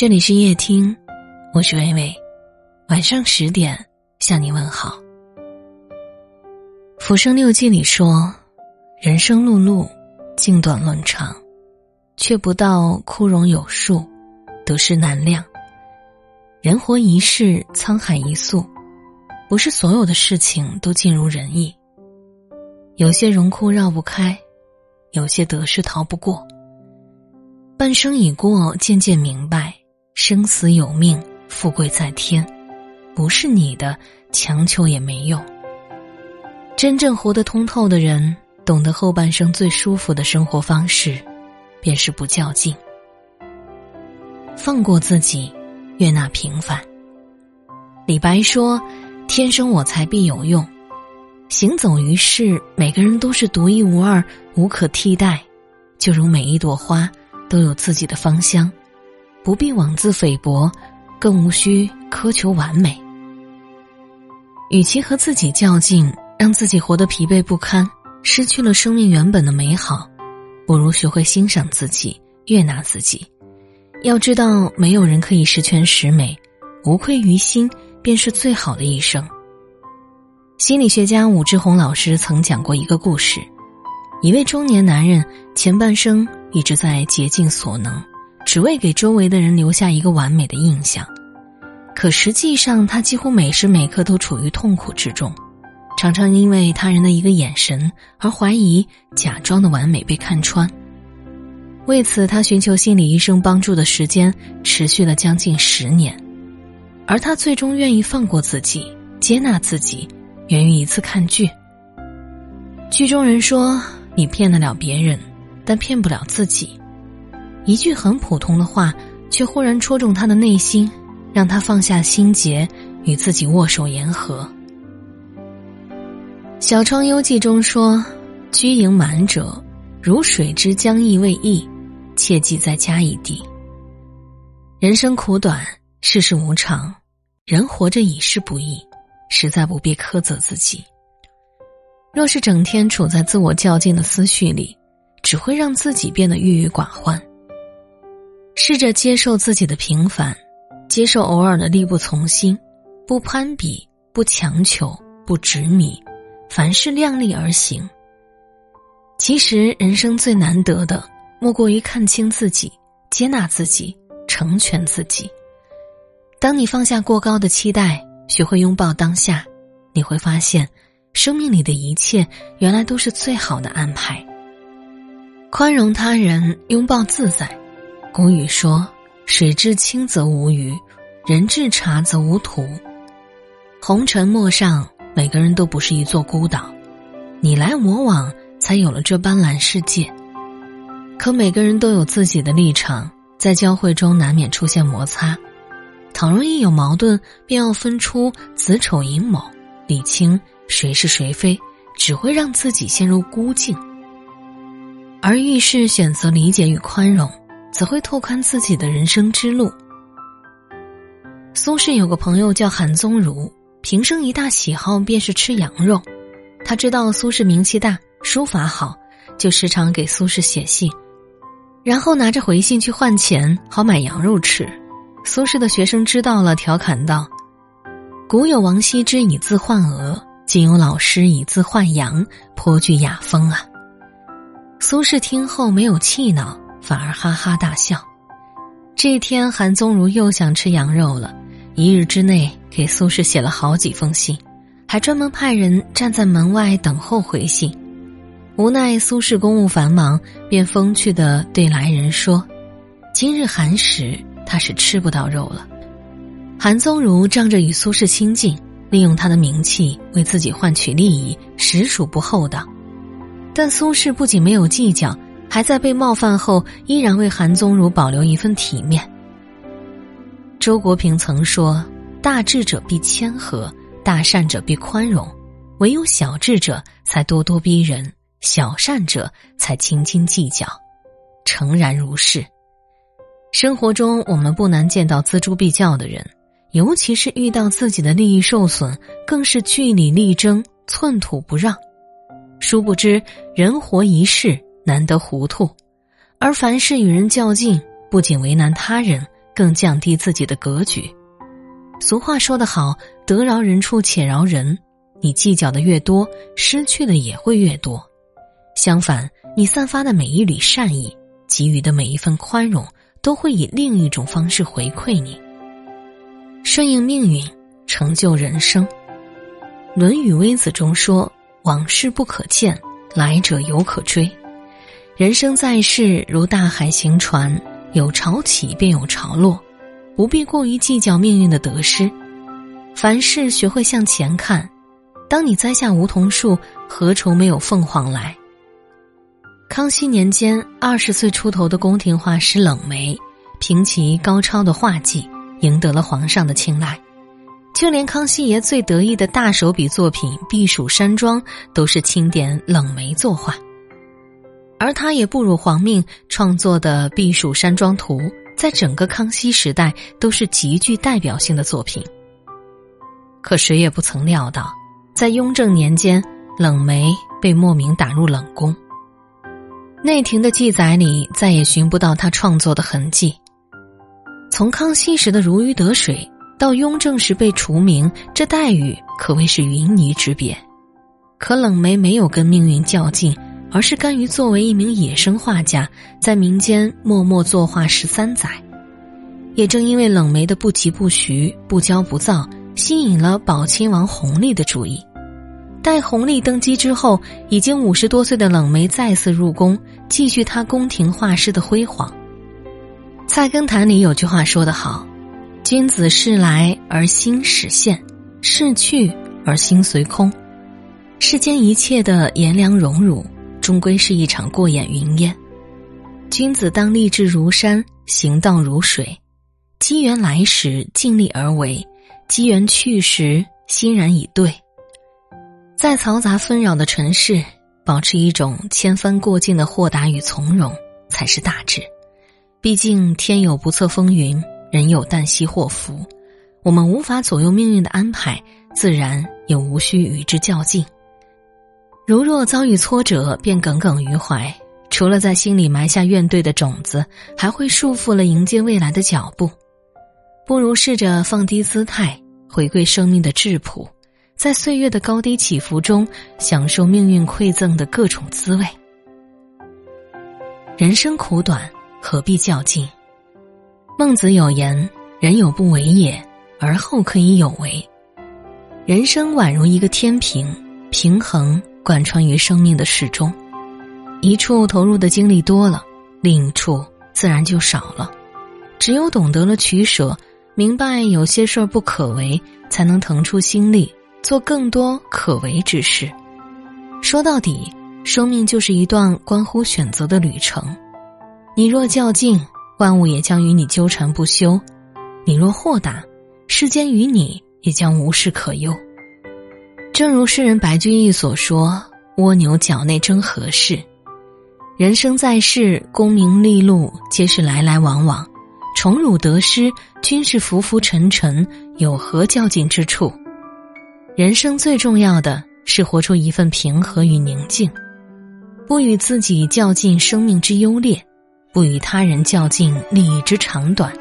这里是夜听，我是微微，晚上十点向你问好。《浮生六记》里说：“人生碌碌，尽短论长，却不到枯荣有数，得失难量。人活一世，沧海一粟，不是所有的事情都尽如人意。有些荣枯绕不开，有些得失逃不过。半生已过，渐渐明白。”生死有命，富贵在天，不是你的，强求也没用。真正活得通透的人，懂得后半生最舒服的生活方式，便是不较劲，放过自己，悦纳平凡。李白说：“天生我材必有用。”行走于世，每个人都是独一无二、无可替代，就如每一朵花都有自己的芳香。不必妄自菲薄，更无需苛求完美。与其和自己较劲，让自己活得疲惫不堪，失去了生命原本的美好，不如学会欣赏自己，悦纳自己。要知道，没有人可以十全十美，无愧于心便是最好的一生。心理学家武志红老师曾讲过一个故事：一位中年男人前半生一直在竭尽所能。只为给周围的人留下一个完美的印象，可实际上他几乎每时每刻都处于痛苦之中，常常因为他人的一个眼神而怀疑假装的完美被看穿。为此，他寻求心理医生帮助的时间持续了将近十年，而他最终愿意放过自己、接纳自己，源于一次看剧。剧中人说：“你骗得了别人，但骗不了自己。”一句很普通的话，却忽然戳中他的内心，让他放下心结，与自己握手言和。《小窗幽记》中说：“居盈满者，如水之将溢未溢，切记再加一滴。”人生苦短，世事无常，人活着已是不易，实在不必苛责自己。若是整天处在自我较劲的思绪里，只会让自己变得郁郁寡欢。试着接受自己的平凡，接受偶尔的力不从心，不攀比，不强求，不执迷，凡事量力而行。其实，人生最难得的，莫过于看清自己，接纳自己，成全自己。当你放下过高的期待，学会拥抱当下，你会发现，生命里的一切原来都是最好的安排。宽容他人，拥抱自在。古语说：“水至清则无鱼，人至察则无徒。”红尘陌上，每个人都不是一座孤岛，你来我往，才有了这斑斓世界。可每个人都有自己的立场，在交汇中难免出现摩擦。倘若一有矛盾，便要分出子丑寅卯，理清谁是谁非，只会让自己陷入孤境。而遇事选择理解与宽容。则会拓宽自己的人生之路。苏轼有个朋友叫韩宗儒，平生一大喜好便是吃羊肉。他知道苏轼名气大，书法好，就时常给苏轼写信，然后拿着回信去换钱，好买羊肉吃。苏轼的学生知道了，调侃道：“古有王羲之以字换鹅，今有老师以字换羊，颇具雅风啊。”苏轼听后没有气恼。反而哈哈大笑。这一天，韩宗儒又想吃羊肉了，一日之内给苏轼写了好几封信，还专门派人站在门外等候回信。无奈苏轼公务繁忙，便风趣的对来人说：“今日寒食，他是吃不到肉了。”韩宗儒仗着与苏轼亲近，利用他的名气为自己换取利益，实属不厚道。但苏轼不仅没有计较。还在被冒犯后，依然为韩宗儒保留一份体面。周国平曾说：“大智者必谦和，大善者必宽容，唯有小智者才咄咄逼人，小善者才斤斤计较。”诚然如是。生活中，我们不难见到锱铢必较的人，尤其是遇到自己的利益受损，更是据理力争，寸土不让。殊不知，人活一世。难得糊涂，而凡事与人较劲，不仅为难他人，更降低自己的格局。俗话说得好：“得饶人处且饶人。”你计较的越多，失去的也会越多。相反，你散发的每一缕善意，给予的每一份宽容，都会以另一种方式回馈你。顺应命运，成就人生。《论语微子》中说：“往事不可见，来者犹可追。”人生在世如大海行船，有潮起便有潮落，不必过于计较命运的得失。凡事学会向前看。当你栽下梧桐树，何愁没有凤凰来？康熙年间，二十岁出头的宫廷画师冷梅，凭其高超的画技，赢得了皇上的青睐。就连康熙爷最得意的大手笔作品《避暑山庄》，都是钦点冷梅作画。而他也不辱皇命创作的《避暑山庄图》，在整个康熙时代都是极具代表性的作品。可谁也不曾料到，在雍正年间，冷梅被莫名打入冷宫。内廷的记载里再也寻不到他创作的痕迹。从康熙时的如鱼得水，到雍正时被除名，这待遇可谓是云泥之别。可冷梅没有跟命运较劲。而是甘于作为一名野生画家，在民间默默作画十三载。也正因为冷梅的不疾不徐、不骄不躁，吸引了宝亲王弘历的注意。待弘历登基之后，已经五十多岁的冷梅再次入宫，继续他宫廷画师的辉煌。《菜根谭》里有句话说得好：“君子事来而心始现，事去而心随空。”世间一切的炎凉荣辱。终归是一场过眼云烟。君子当立志如山，行道如水。机缘来时尽力而为，机缘去时欣然以对。在嘈杂纷扰的尘世，保持一种千帆过尽的豁达与从容，才是大志。毕竟天有不测风云，人有旦夕祸福。我们无法左右命运的安排，自然也无需与之较劲。如若遭遇挫折便耿耿于怀，除了在心里埋下怨怼的种子，还会束缚了迎接未来的脚步。不如试着放低姿态，回归生命的质朴，在岁月的高低起伏中，享受命运馈赠的各种滋味。人生苦短，何必较劲？孟子有言：“人有不为也，而后可以有为。”人生宛如一个天平，平衡。贯穿于生命的始终，一处投入的精力多了，另一处自然就少了。只有懂得了取舍，明白有些事儿不可为，才能腾出心力做更多可为之事。说到底，生命就是一段关乎选择的旅程。你若较劲，万物也将与你纠缠不休；你若豁达，世间与你也将无事可忧。正如诗人白居易所说：“蜗牛角内争何事？人生在世，功名利禄皆是来来往往，宠辱得失均是浮浮沉沉，有何较劲之处？人生最重要的是活出一份平和与宁静，不与自己较劲生命之优劣，不与他人较劲利益之长短，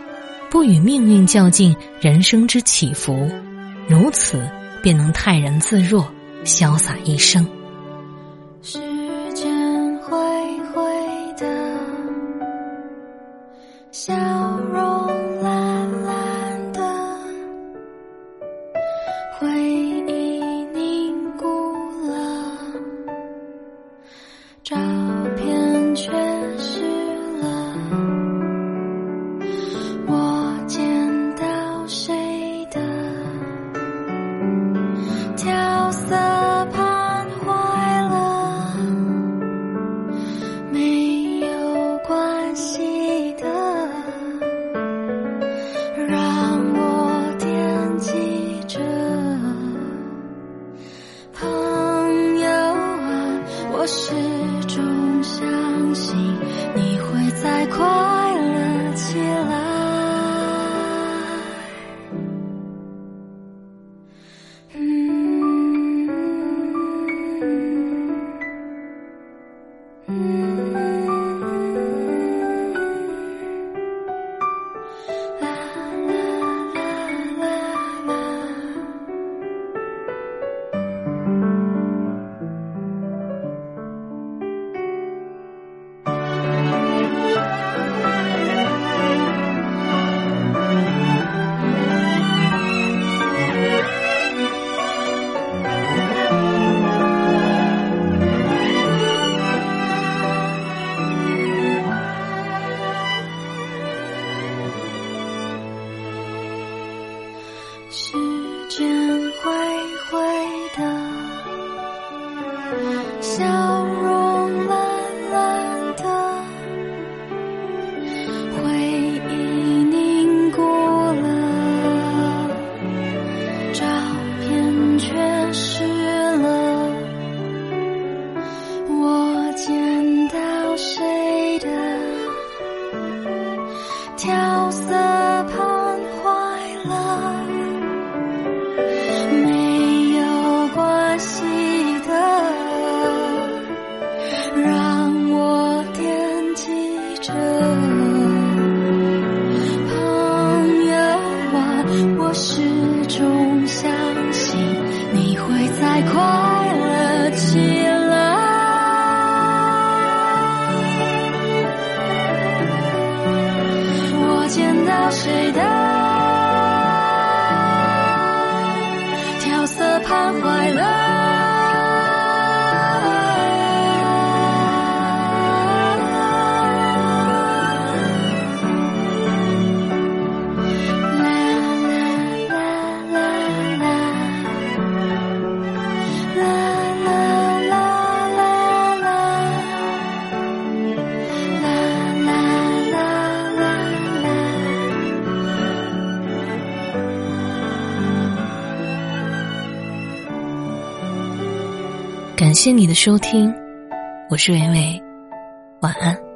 不与命运较劲人生之起伏，如此。”便能泰然自若，潇洒一生。时间灰灰的，笑容蓝蓝的，回忆凝固了，照片缺失谁的？谢谢你的收听我是伟伟晚安。